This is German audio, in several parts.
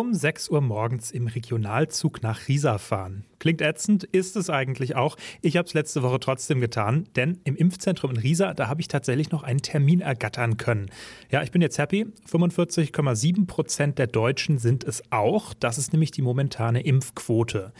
um 6 Uhr morgens im Regionalzug nach Riesa fahren. Klingt ätzend, ist es eigentlich auch. Ich habe es letzte Woche trotzdem getan, denn im Impfzentrum in Riesa, da habe ich tatsächlich noch einen Termin ergattern können. Ja, ich bin jetzt happy. 45,7 Prozent der Deutschen sind es auch. Das ist nämlich die momentane Impfquote.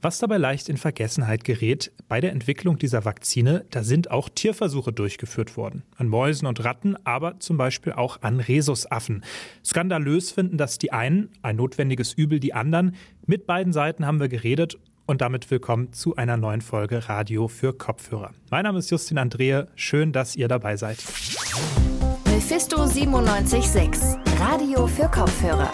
Was dabei leicht in Vergessenheit gerät, bei der Entwicklung dieser Vakzine, da sind auch Tierversuche durchgeführt worden. An Mäusen und Ratten, aber zum Beispiel auch an Rhesusaffen. Skandalös finden das die einen, ein notwendiges Übel die anderen. Mit beiden Seiten haben wir geredet und damit willkommen zu einer neuen Folge Radio für Kopfhörer. Mein Name ist Justin Andrehe, schön, dass ihr dabei seid. Mephisto 976, Radio für Kopfhörer.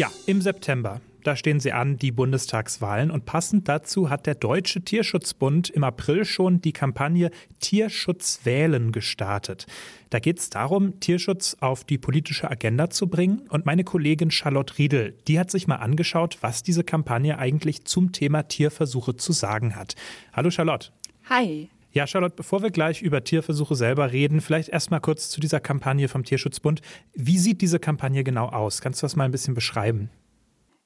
Ja, im September. Da stehen sie an, die Bundestagswahlen. Und passend dazu hat der Deutsche Tierschutzbund im April schon die Kampagne Tierschutz wählen gestartet. Da geht es darum, Tierschutz auf die politische Agenda zu bringen. Und meine Kollegin Charlotte Riedel, die hat sich mal angeschaut, was diese Kampagne eigentlich zum Thema Tierversuche zu sagen hat. Hallo Charlotte. Hi. Ja, Charlotte, bevor wir gleich über Tierversuche selber reden, vielleicht erstmal kurz zu dieser Kampagne vom Tierschutzbund. Wie sieht diese Kampagne genau aus? Kannst du das mal ein bisschen beschreiben?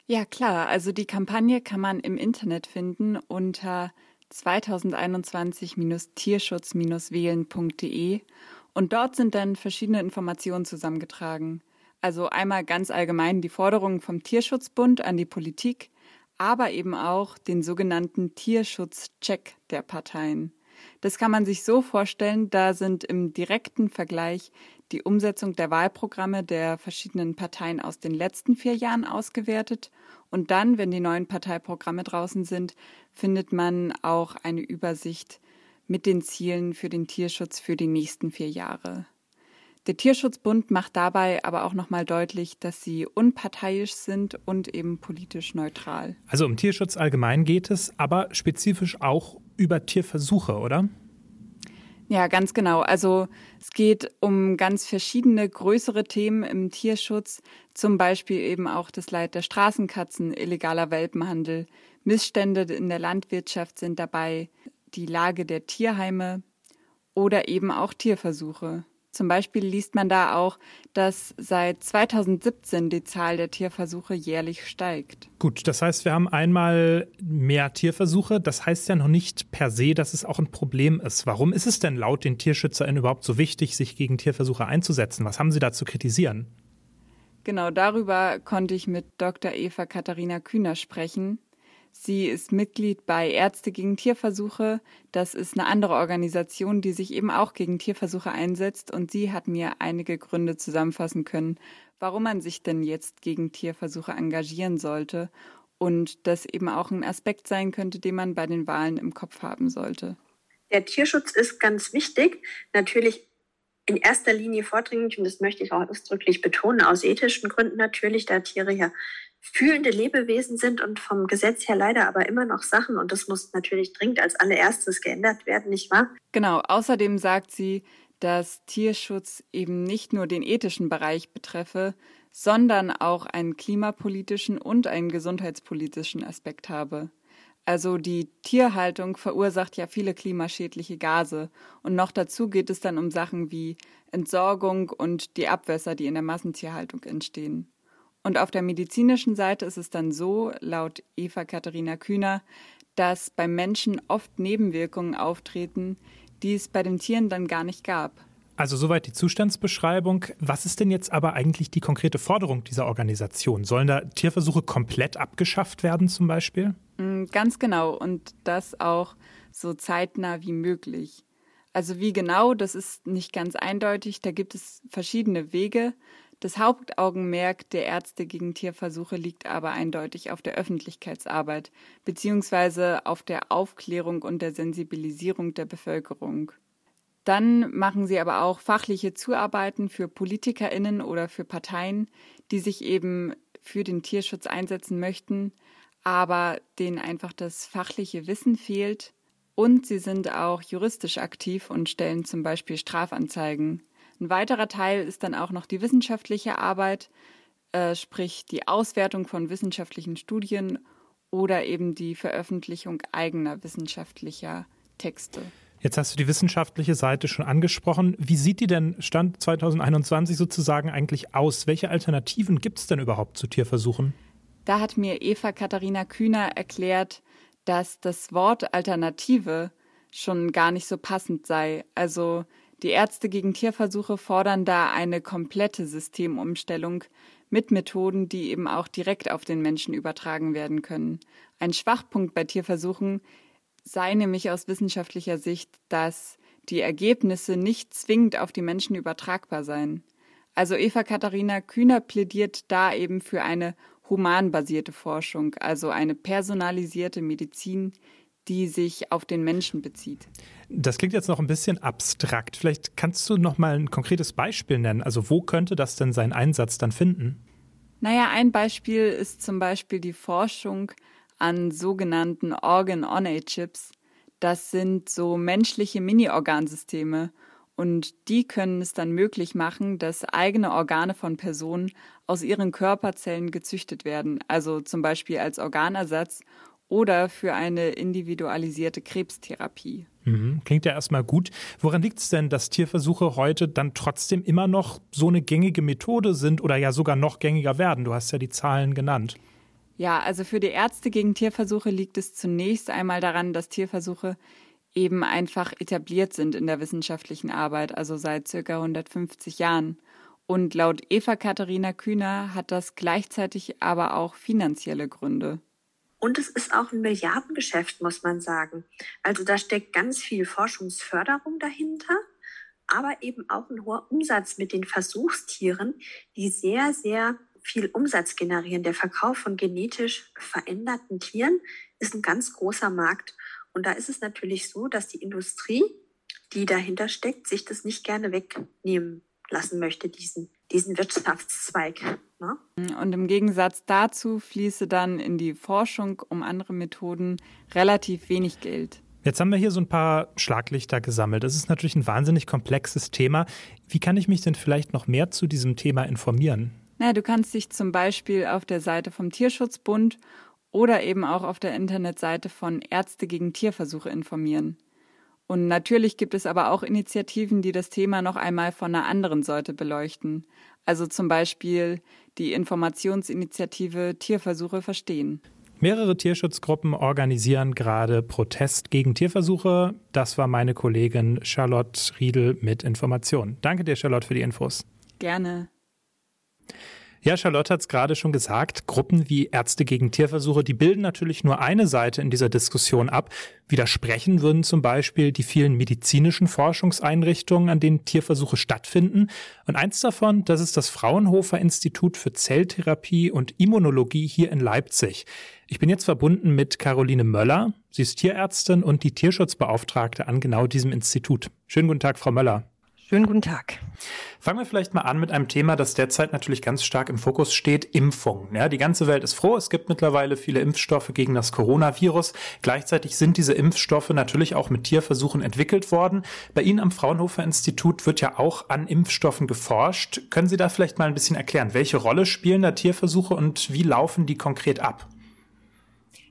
Ja, klar. Also die Kampagne kann man im Internet finden unter 2021-tierschutz-wählen.de und dort sind dann verschiedene Informationen zusammengetragen. Also einmal ganz allgemein die Forderungen vom Tierschutzbund an die Politik, aber eben auch den sogenannten Tierschutzcheck der Parteien. Das kann man sich so vorstellen, da sind im direkten Vergleich die Umsetzung der Wahlprogramme der verschiedenen Parteien aus den letzten vier Jahren ausgewertet. Und dann, wenn die neuen Parteiprogramme draußen sind, findet man auch eine Übersicht mit den Zielen für den Tierschutz für die nächsten vier Jahre. Der Tierschutzbund macht dabei aber auch nochmal deutlich, dass sie unparteiisch sind und eben politisch neutral. Also um Tierschutz allgemein geht es, aber spezifisch auch über Tierversuche, oder? Ja, ganz genau. Also es geht um ganz verschiedene größere Themen im Tierschutz, zum Beispiel eben auch das Leid der Straßenkatzen, illegaler Welpenhandel, Missstände in der Landwirtschaft sind dabei, die Lage der Tierheime oder eben auch Tierversuche. Zum Beispiel liest man da auch, dass seit 2017 die Zahl der Tierversuche jährlich steigt. Gut, das heißt, wir haben einmal mehr Tierversuche. Das heißt ja noch nicht per se, dass es auch ein Problem ist. Warum ist es denn laut den TierschützerInnen überhaupt so wichtig, sich gegen Tierversuche einzusetzen? Was haben Sie da zu kritisieren? Genau darüber konnte ich mit Dr. Eva Katharina Kühner sprechen. Sie ist Mitglied bei Ärzte gegen Tierversuche. Das ist eine andere Organisation, die sich eben auch gegen Tierversuche einsetzt. Und sie hat mir einige Gründe zusammenfassen können, warum man sich denn jetzt gegen Tierversuche engagieren sollte und das eben auch ein Aspekt sein könnte, den man bei den Wahlen im Kopf haben sollte. Der Tierschutz ist ganz wichtig. Natürlich in erster Linie vordringlich, und das möchte ich auch ausdrücklich betonen, aus ethischen Gründen natürlich, da Tiere ja fühlende Lebewesen sind und vom Gesetz her leider aber immer noch Sachen und das muss natürlich dringend als allererstes geändert werden, nicht wahr? Genau, außerdem sagt sie, dass Tierschutz eben nicht nur den ethischen Bereich betreffe, sondern auch einen klimapolitischen und einen gesundheitspolitischen Aspekt habe. Also die Tierhaltung verursacht ja viele klimaschädliche Gase und noch dazu geht es dann um Sachen wie Entsorgung und die Abwässer, die in der Massentierhaltung entstehen. Und auf der medizinischen Seite ist es dann so, laut Eva Katharina Kühner, dass beim Menschen oft Nebenwirkungen auftreten, die es bei den Tieren dann gar nicht gab. Also soweit die Zustandsbeschreibung. Was ist denn jetzt aber eigentlich die konkrete Forderung dieser Organisation? Sollen da Tierversuche komplett abgeschafft werden zum Beispiel? Mm, ganz genau und das auch so zeitnah wie möglich. Also wie genau, das ist nicht ganz eindeutig. Da gibt es verschiedene Wege. Das Hauptaugenmerk der Ärzte gegen Tierversuche liegt aber eindeutig auf der Öffentlichkeitsarbeit beziehungsweise auf der Aufklärung und der Sensibilisierung der Bevölkerung. Dann machen sie aber auch fachliche Zuarbeiten für Politikerinnen oder für Parteien, die sich eben für den Tierschutz einsetzen möchten, aber denen einfach das fachliche Wissen fehlt. Und sie sind auch juristisch aktiv und stellen zum Beispiel Strafanzeigen. Ein weiterer Teil ist dann auch noch die wissenschaftliche Arbeit, äh, sprich die Auswertung von wissenschaftlichen Studien oder eben die Veröffentlichung eigener wissenschaftlicher Texte. Jetzt hast du die wissenschaftliche Seite schon angesprochen. Wie sieht die denn Stand 2021 sozusagen eigentlich aus? Welche Alternativen gibt es denn überhaupt zu Tierversuchen? Da hat mir Eva Katharina Kühner erklärt, dass das Wort Alternative schon gar nicht so passend sei. Also die Ärzte gegen Tierversuche fordern da eine komplette Systemumstellung mit Methoden, die eben auch direkt auf den Menschen übertragen werden können. Ein Schwachpunkt bei Tierversuchen sei nämlich aus wissenschaftlicher Sicht, dass die Ergebnisse nicht zwingend auf die Menschen übertragbar seien. Also Eva Katharina Kühner plädiert da eben für eine humanbasierte Forschung, also eine personalisierte Medizin, die sich auf den Menschen bezieht. Das klingt jetzt noch ein bisschen abstrakt. Vielleicht kannst du noch mal ein konkretes Beispiel nennen. Also wo könnte das denn seinen Einsatz dann finden? Naja, ein Beispiel ist zum Beispiel die Forschung an sogenannten Organ-On-A-Chips. Das sind so menschliche Mini-Organsysteme und die können es dann möglich machen, dass eigene Organe von Personen aus ihren Körperzellen gezüchtet werden, also zum Beispiel als Organersatz oder für eine individualisierte Krebstherapie. Mhm. Klingt ja erstmal gut. Woran liegt es denn, dass Tierversuche heute dann trotzdem immer noch so eine gängige Methode sind oder ja sogar noch gängiger werden? Du hast ja die Zahlen genannt. Ja, also für die Ärzte gegen Tierversuche liegt es zunächst einmal daran, dass Tierversuche eben einfach etabliert sind in der wissenschaftlichen Arbeit, also seit circa 150 Jahren. Und laut Eva Katharina Kühner hat das gleichzeitig aber auch finanzielle Gründe. Und es ist auch ein Milliardengeschäft, muss man sagen. Also da steckt ganz viel Forschungsförderung dahinter, aber eben auch ein hoher Umsatz mit den Versuchstieren, die sehr, sehr viel Umsatz generieren. Der Verkauf von genetisch veränderten Tieren ist ein ganz großer Markt. Und da ist es natürlich so, dass die Industrie, die dahinter steckt, sich das nicht gerne wegnehmen lassen möchte, diesen, diesen Wirtschaftszweig. Ne? Und im Gegensatz dazu fließe dann in die Forschung um andere Methoden relativ wenig Geld. Jetzt haben wir hier so ein paar Schlaglichter gesammelt. Das ist natürlich ein wahnsinnig komplexes Thema. Wie kann ich mich denn vielleicht noch mehr zu diesem Thema informieren? Na, du kannst dich zum Beispiel auf der Seite vom Tierschutzbund oder eben auch auf der Internetseite von Ärzte gegen Tierversuche informieren. Und natürlich gibt es aber auch Initiativen, die das Thema noch einmal von einer anderen Seite beleuchten. Also zum Beispiel die Informationsinitiative Tierversuche verstehen. Mehrere Tierschutzgruppen organisieren gerade Protest gegen Tierversuche. Das war meine Kollegin Charlotte Riedel mit Informationen. Danke dir, Charlotte, für die Infos. Gerne. Ja, Charlotte hat es gerade schon gesagt, Gruppen wie Ärzte gegen Tierversuche, die bilden natürlich nur eine Seite in dieser Diskussion ab. Widersprechen würden zum Beispiel die vielen medizinischen Forschungseinrichtungen, an denen Tierversuche stattfinden. Und eins davon, das ist das Fraunhofer Institut für Zelltherapie und Immunologie hier in Leipzig. Ich bin jetzt verbunden mit Caroline Möller. Sie ist Tierärztin und die Tierschutzbeauftragte an genau diesem Institut. Schönen guten Tag, Frau Möller. Schönen guten Tag. Fangen wir vielleicht mal an mit einem Thema, das derzeit natürlich ganz stark im Fokus steht, Impfung. Ja, die ganze Welt ist froh, es gibt mittlerweile viele Impfstoffe gegen das Coronavirus. Gleichzeitig sind diese Impfstoffe natürlich auch mit Tierversuchen entwickelt worden. Bei Ihnen am Fraunhofer Institut wird ja auch an Impfstoffen geforscht. Können Sie da vielleicht mal ein bisschen erklären, welche Rolle spielen da Tierversuche und wie laufen die konkret ab?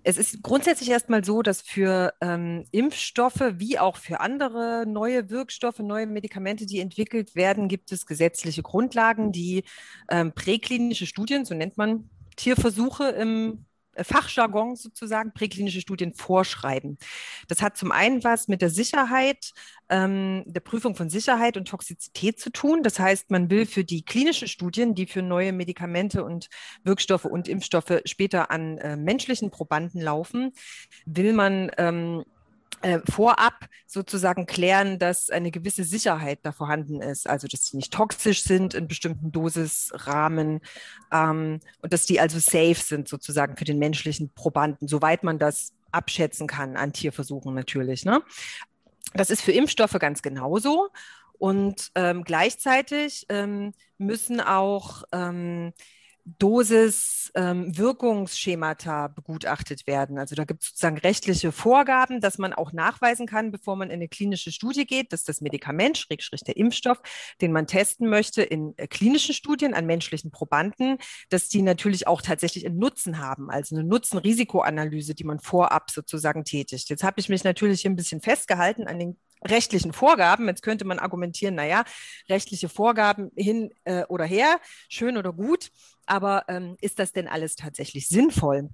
Es ist grundsätzlich erstmal so, dass für ähm, Impfstoffe wie auch für andere neue Wirkstoffe, neue Medikamente, die entwickelt werden, gibt es gesetzliche Grundlagen, die ähm, präklinische Studien, so nennt man Tierversuche im Fachjargon sozusagen präklinische Studien vorschreiben. Das hat zum einen was mit der Sicherheit, ähm, der Prüfung von Sicherheit und Toxizität zu tun. Das heißt, man will für die klinischen Studien, die für neue Medikamente und Wirkstoffe und Impfstoffe später an äh, menschlichen Probanden laufen, will man ähm, äh, vorab sozusagen klären, dass eine gewisse Sicherheit da vorhanden ist, also dass sie nicht toxisch sind in bestimmten Dosisrahmen ähm, und dass die also safe sind sozusagen für den menschlichen Probanden, soweit man das abschätzen kann an Tierversuchen natürlich. Ne? Das ist für Impfstoffe ganz genauso. Und ähm, gleichzeitig ähm, müssen auch ähm, Dosis-Wirkungsschemata ähm, begutachtet werden. Also da gibt es sozusagen rechtliche Vorgaben, dass man auch nachweisen kann, bevor man in eine klinische Studie geht, dass das Medikament, Schrägstrich der Impfstoff, den man testen möchte in äh, klinischen Studien an menschlichen Probanden, dass die natürlich auch tatsächlich einen Nutzen haben, also eine Nutzen-Risikoanalyse, die man vorab sozusagen tätigt. Jetzt habe ich mich natürlich hier ein bisschen festgehalten an den rechtlichen Vorgaben. Jetzt könnte man argumentieren, naja, rechtliche Vorgaben hin äh, oder her, schön oder gut, aber ähm, ist das denn alles tatsächlich sinnvoll?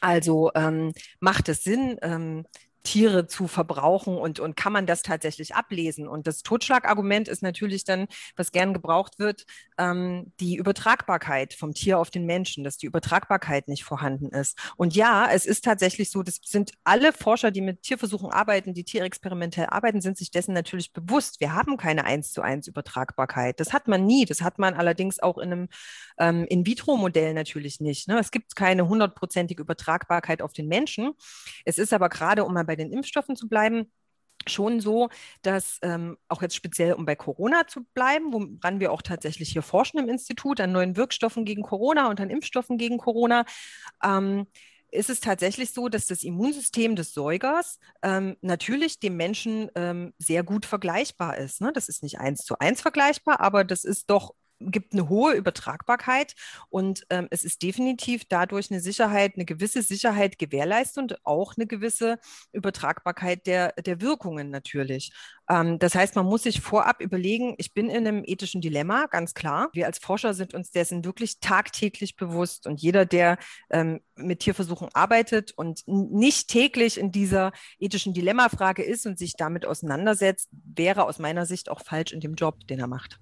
Also ähm, macht es Sinn, ähm, Tiere zu verbrauchen und, und kann man das tatsächlich ablesen? Und das Totschlagargument ist natürlich dann, was gern gebraucht wird, ähm, die Übertragbarkeit vom Tier auf den Menschen, dass die Übertragbarkeit nicht vorhanden ist. Und ja, es ist tatsächlich so, das sind alle Forscher, die mit Tierversuchen arbeiten, die tierexperimentell arbeiten, sind sich dessen natürlich bewusst. Wir haben keine eins zu eins Übertragbarkeit. Das hat man nie. Das hat man allerdings auch in einem ähm, In-vitro-Modell natürlich nicht. Ne? Es gibt keine hundertprozentige Übertragbarkeit auf den Menschen. Es ist aber gerade, um mal bei den Impfstoffen zu bleiben, schon so, dass ähm, auch jetzt speziell, um bei Corona zu bleiben, woran wir auch tatsächlich hier forschen im Institut an neuen Wirkstoffen gegen Corona und an Impfstoffen gegen Corona, ähm, ist es tatsächlich so, dass das Immunsystem des Säugers ähm, natürlich dem Menschen ähm, sehr gut vergleichbar ist. Ne? Das ist nicht eins zu eins vergleichbar, aber das ist doch gibt eine hohe Übertragbarkeit und ähm, es ist definitiv dadurch eine Sicherheit, eine gewisse Sicherheit gewährleistet und auch eine gewisse Übertragbarkeit der, der Wirkungen natürlich. Ähm, das heißt, man muss sich vorab überlegen, ich bin in einem ethischen Dilemma, ganz klar. Wir als Forscher sind uns dessen wirklich tagtäglich bewusst und jeder, der ähm, mit Tierversuchen arbeitet und nicht täglich in dieser ethischen Dilemmafrage ist und sich damit auseinandersetzt, wäre aus meiner Sicht auch falsch in dem Job, den er macht.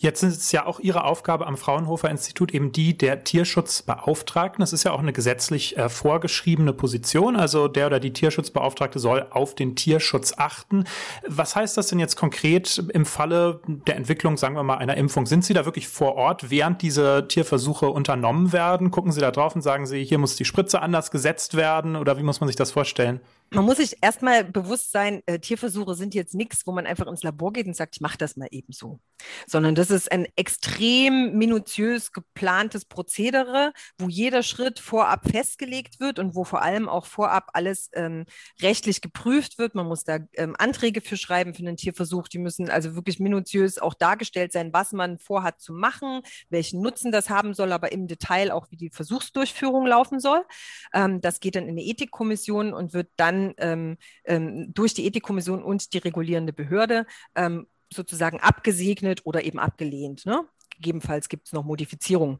Jetzt ist es ja auch Ihre Aufgabe am Fraunhofer Institut eben die der Tierschutzbeauftragten. Das ist ja auch eine gesetzlich äh, vorgeschriebene Position. Also der oder die Tierschutzbeauftragte soll auf den Tierschutz achten. Was heißt das denn jetzt konkret im Falle der Entwicklung, sagen wir mal, einer Impfung? Sind Sie da wirklich vor Ort, während diese Tierversuche unternommen werden? Gucken Sie da drauf und sagen Sie, hier muss die Spritze anders gesetzt werden oder wie muss man sich das vorstellen? Man muss sich erstmal bewusst sein, äh, Tierversuche sind jetzt nichts, wo man einfach ins Labor geht und sagt, ich mache das mal eben so. Sondern das ist ein extrem minutiös geplantes Prozedere, wo jeder Schritt vorab festgelegt wird und wo vor allem auch vorab alles ähm, rechtlich geprüft wird. Man muss da ähm, Anträge für schreiben für einen Tierversuch. Die müssen also wirklich minutiös auch dargestellt sein, was man vorhat zu machen, welchen Nutzen das haben soll, aber im Detail auch, wie die Versuchsdurchführung laufen soll. Ähm, das geht dann in eine Ethikkommission und wird dann dann ähm, ähm, durch die Ethikkommission und die regulierende Behörde ähm, sozusagen abgesegnet oder eben abgelehnt. Ne? Gegebenenfalls gibt es noch Modifizierungen.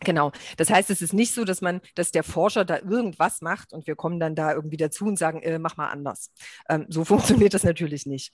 Genau. Das heißt, es ist nicht so, dass man, dass der Forscher da irgendwas macht und wir kommen dann da irgendwie dazu und sagen, äh, mach mal anders. Ähm, so funktioniert das natürlich nicht.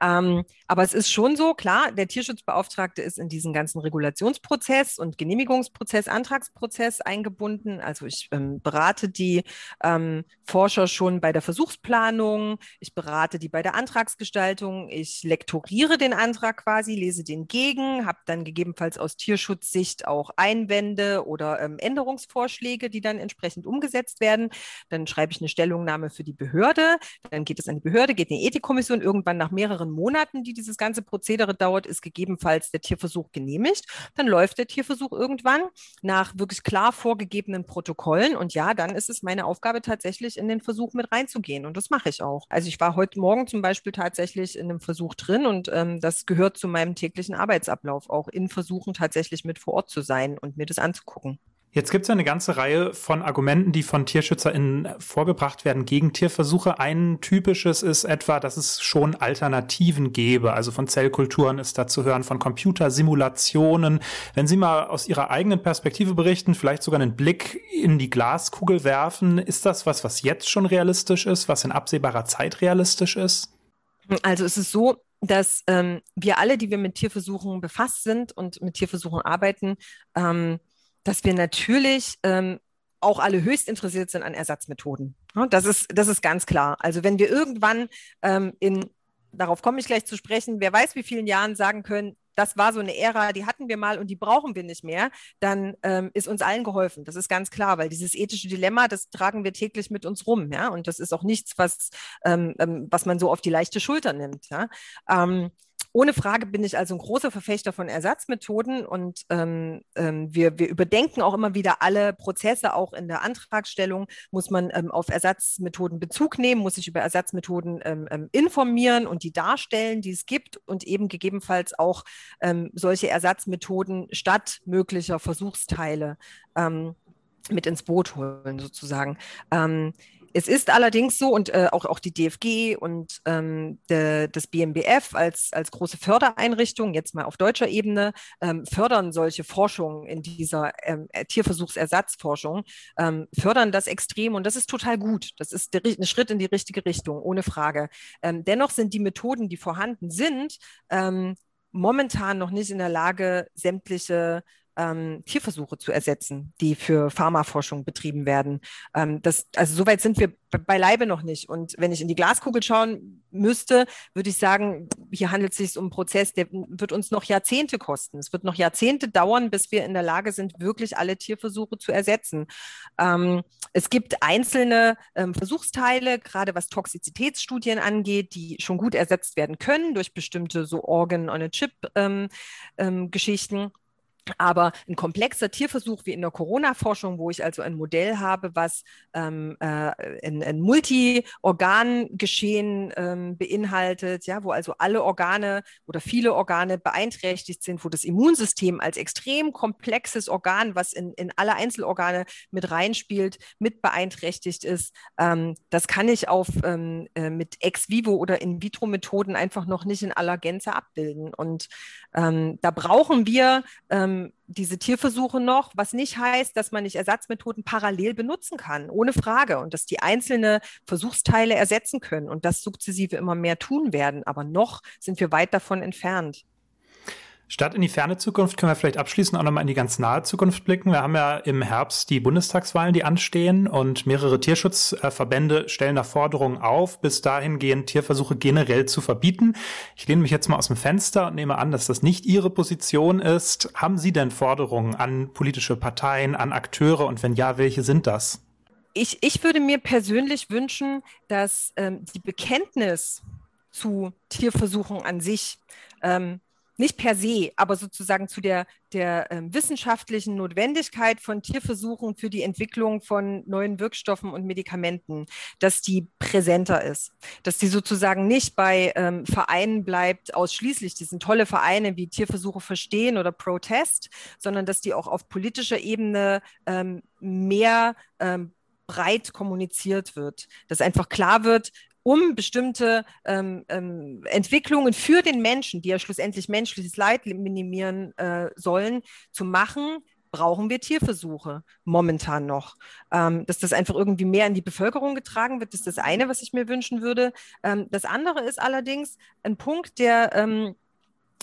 Ähm, aber es ist schon so, klar, der Tierschutzbeauftragte ist in diesen ganzen Regulationsprozess und Genehmigungsprozess, Antragsprozess eingebunden. Also ich ähm, berate die ähm, Forscher schon bei der Versuchsplanung, ich berate die bei der Antragsgestaltung, ich lektoriere den Antrag quasi, lese den gegen, habe dann gegebenenfalls aus Tierschutzsicht auch Einwände oder ähm, Änderungsvorschläge, die dann entsprechend umgesetzt werden. Dann schreibe ich eine Stellungnahme für die Behörde, dann geht es an die Behörde, geht in die Ethikkommission, irgendwann nach mehreren mehreren Monaten, die dieses ganze Prozedere dauert, ist gegebenenfalls der Tierversuch genehmigt. Dann läuft der Tierversuch irgendwann nach wirklich klar vorgegebenen Protokollen. Und ja, dann ist es meine Aufgabe tatsächlich in den Versuch mit reinzugehen. Und das mache ich auch. Also ich war heute Morgen zum Beispiel tatsächlich in einem Versuch drin und ähm, das gehört zu meinem täglichen Arbeitsablauf, auch in Versuchen tatsächlich mit vor Ort zu sein und mir das anzugucken. Jetzt gibt es ja eine ganze Reihe von Argumenten, die von TierschützerInnen vorgebracht werden gegen Tierversuche. Ein typisches ist etwa, dass es schon Alternativen gäbe. Also von Zellkulturen ist da zu hören, von Computersimulationen. Wenn Sie mal aus Ihrer eigenen Perspektive berichten, vielleicht sogar einen Blick in die Glaskugel werfen, ist das was, was jetzt schon realistisch ist, was in absehbarer Zeit realistisch ist? Also es ist so, dass ähm, wir alle, die wir mit Tierversuchen befasst sind und mit Tierversuchen arbeiten, ähm, dass wir natürlich ähm, auch alle höchst interessiert sind an Ersatzmethoden. Das ist, das ist ganz klar. Also wenn wir irgendwann ähm, in, darauf komme ich gleich zu sprechen, wer weiß wie vielen Jahren sagen können, das war so eine Ära, die hatten wir mal und die brauchen wir nicht mehr, dann ähm, ist uns allen geholfen. Das ist ganz klar, weil dieses ethische Dilemma, das tragen wir täglich mit uns rum, ja. Und das ist auch nichts, was, ähm, ähm was man so auf die leichte Schulter nimmt. Ja? Ähm, ohne Frage bin ich also ein großer Verfechter von Ersatzmethoden und ähm, ähm, wir, wir überdenken auch immer wieder alle Prozesse, auch in der Antragstellung. Muss man ähm, auf Ersatzmethoden Bezug nehmen, muss sich über Ersatzmethoden ähm, ähm, informieren und die darstellen, die es gibt und eben gegebenenfalls auch ähm, solche Ersatzmethoden statt möglicher Versuchsteile mit ins Boot holen sozusagen es ist allerdings so und äh, auch, auch die DFG und ähm, de, das BMBF als, als große Fördereinrichtung, jetzt mal auf deutscher Ebene, ähm, fördern solche Forschungen in dieser ähm, Tierversuchsersatzforschung, ähm, fördern das extrem und das ist total gut. Das ist der, ein Schritt in die richtige Richtung, ohne Frage. Ähm, dennoch sind die Methoden, die vorhanden sind, ähm, momentan noch nicht in der Lage, sämtliche ähm, Tierversuche zu ersetzen, die für Pharmaforschung betrieben werden. Ähm, das, also soweit sind wir beileibe noch nicht. Und wenn ich in die Glaskugel schauen müsste, würde ich sagen, hier handelt es sich um einen Prozess, der wird uns noch Jahrzehnte kosten. Es wird noch Jahrzehnte dauern, bis wir in der Lage sind, wirklich alle Tierversuche zu ersetzen. Ähm, es gibt einzelne ähm, Versuchsteile, gerade was Toxizitätsstudien angeht, die schon gut ersetzt werden können durch bestimmte so Organ-on-a-Chip-Geschichten. Ähm, ähm, aber ein komplexer Tierversuch wie in der Corona-Forschung, wo ich also ein Modell habe, was ähm, äh, ein, ein Multi-Organ-Geschehen ähm, beinhaltet, ja, wo also alle Organe oder viele Organe beeinträchtigt sind, wo das Immunsystem als extrem komplexes Organ, was in, in alle Einzelorgane mit reinspielt, mit beeinträchtigt ist. Ähm, das kann ich auf ähm, äh, mit Ex-vivo oder In-vitro-Methoden einfach noch nicht in aller Gänze abbilden. Und ähm, da brauchen wir ähm, ähm, diese Tierversuche noch, was nicht heißt, dass man nicht Ersatzmethoden parallel benutzen kann, ohne Frage, und dass die einzelne Versuchsteile ersetzen können und das sukzessive immer mehr tun werden. Aber noch sind wir weit davon entfernt. Statt in die ferne Zukunft können wir vielleicht abschließend auch nochmal in die ganz nahe Zukunft blicken. Wir haben ja im Herbst die Bundestagswahlen, die anstehen und mehrere Tierschutzverbände stellen da Forderungen auf, bis dahin gehen Tierversuche generell zu verbieten. Ich lehne mich jetzt mal aus dem Fenster und nehme an, dass das nicht Ihre Position ist. Haben Sie denn Forderungen an politische Parteien, an Akteure und wenn ja, welche sind das? Ich, ich würde mir persönlich wünschen, dass ähm, die Bekenntnis zu Tierversuchen an sich ähm, nicht per se, aber sozusagen zu der, der äh, wissenschaftlichen Notwendigkeit von Tierversuchen für die Entwicklung von neuen Wirkstoffen und Medikamenten, dass die präsenter ist, dass die sozusagen nicht bei ähm, Vereinen bleibt, ausschließlich, die sind tolle Vereine wie Tierversuche verstehen oder Protest, sondern dass die auch auf politischer Ebene ähm, mehr ähm, breit kommuniziert wird, dass einfach klar wird, um bestimmte ähm, ähm, Entwicklungen für den Menschen, die ja schlussendlich menschliches Leid minimieren äh, sollen, zu machen, brauchen wir Tierversuche momentan noch. Ähm, dass das einfach irgendwie mehr in die Bevölkerung getragen wird, ist das eine, was ich mir wünschen würde. Ähm, das andere ist allerdings ein Punkt, der ähm,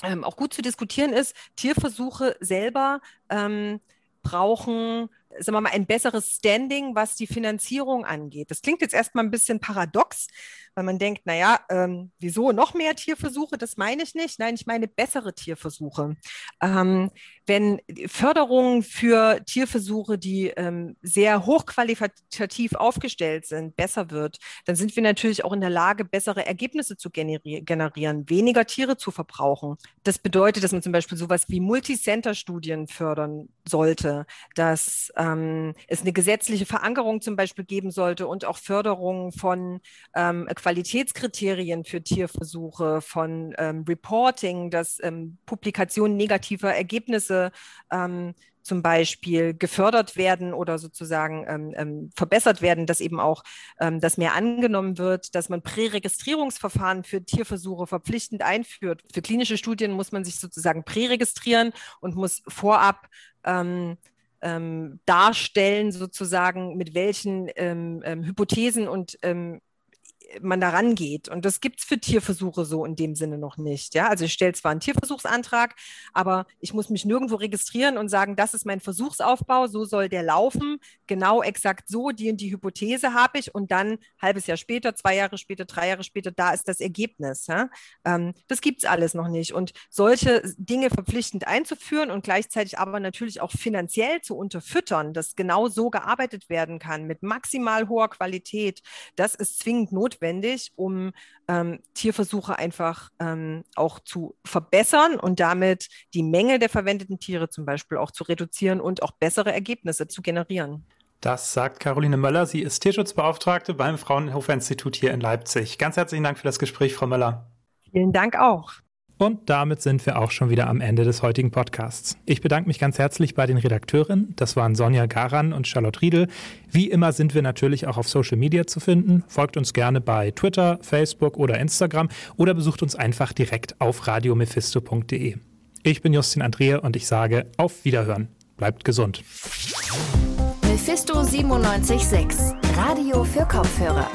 ähm auch gut zu diskutieren ist. Tierversuche selber ähm, brauchen sagen wir mal, ein besseres Standing, was die Finanzierung angeht. Das klingt jetzt erstmal ein bisschen paradox, weil man denkt, naja, ähm, wieso noch mehr Tierversuche? Das meine ich nicht. Nein, ich meine bessere Tierversuche. Ähm, wenn Förderungen für Tierversuche, die ähm, sehr hochqualitativ aufgestellt sind, besser wird, dann sind wir natürlich auch in der Lage, bessere Ergebnisse zu generi generieren, weniger Tiere zu verbrauchen. Das bedeutet, dass man zum Beispiel sowas wie Multicenter-Studien fördern sollte, dass ähm, es eine gesetzliche Verankerung zum Beispiel geben sollte und auch Förderung von ähm, Qualitätskriterien für Tierversuche, von ähm, Reporting, dass ähm, Publikationen negativer Ergebnisse ähm, zum Beispiel gefördert werden oder sozusagen ähm, ähm, verbessert werden, dass eben auch ähm, das mehr angenommen wird, dass man Präregistrierungsverfahren für Tierversuche verpflichtend einführt. Für klinische Studien muss man sich sozusagen präregistrieren und muss vorab ähm, ähm, darstellen, sozusagen, mit welchen ähm, ähm, Hypothesen und ähm, man da rangeht. Und das gibt es für Tierversuche so in dem Sinne noch nicht. Ja? Also ich stelle zwar einen Tierversuchsantrag, aber ich muss mich nirgendwo registrieren und sagen, das ist mein Versuchsaufbau, so soll der laufen. Genau exakt so, die und die Hypothese habe ich. Und dann halbes Jahr später, zwei Jahre später, drei Jahre später, da ist das Ergebnis. Ja? Ähm, das gibt es alles noch nicht. Und solche Dinge verpflichtend einzuführen und gleichzeitig aber natürlich auch finanziell zu unterfüttern, dass genau so gearbeitet werden kann mit maximal hoher Qualität, das ist zwingend notwendig notwendig, um ähm, Tierversuche einfach ähm, auch zu verbessern und damit die Menge der verwendeten Tiere zum Beispiel auch zu reduzieren und auch bessere Ergebnisse zu generieren. Das sagt Caroline Möller. Sie ist Tierschutzbeauftragte beim Fraunhofer Institut hier in Leipzig. Ganz herzlichen Dank für das Gespräch, Frau Möller. Vielen Dank auch. Und damit sind wir auch schon wieder am Ende des heutigen Podcasts. Ich bedanke mich ganz herzlich bei den Redakteurinnen. Das waren Sonja Garan und Charlotte Riedel. Wie immer sind wir natürlich auch auf Social Media zu finden. Folgt uns gerne bei Twitter, Facebook oder Instagram oder besucht uns einfach direkt auf radiomephisto.de. Ich bin Justin Andrea und ich sage auf Wiederhören. Bleibt gesund. Mephisto 976, Radio für Kopfhörer.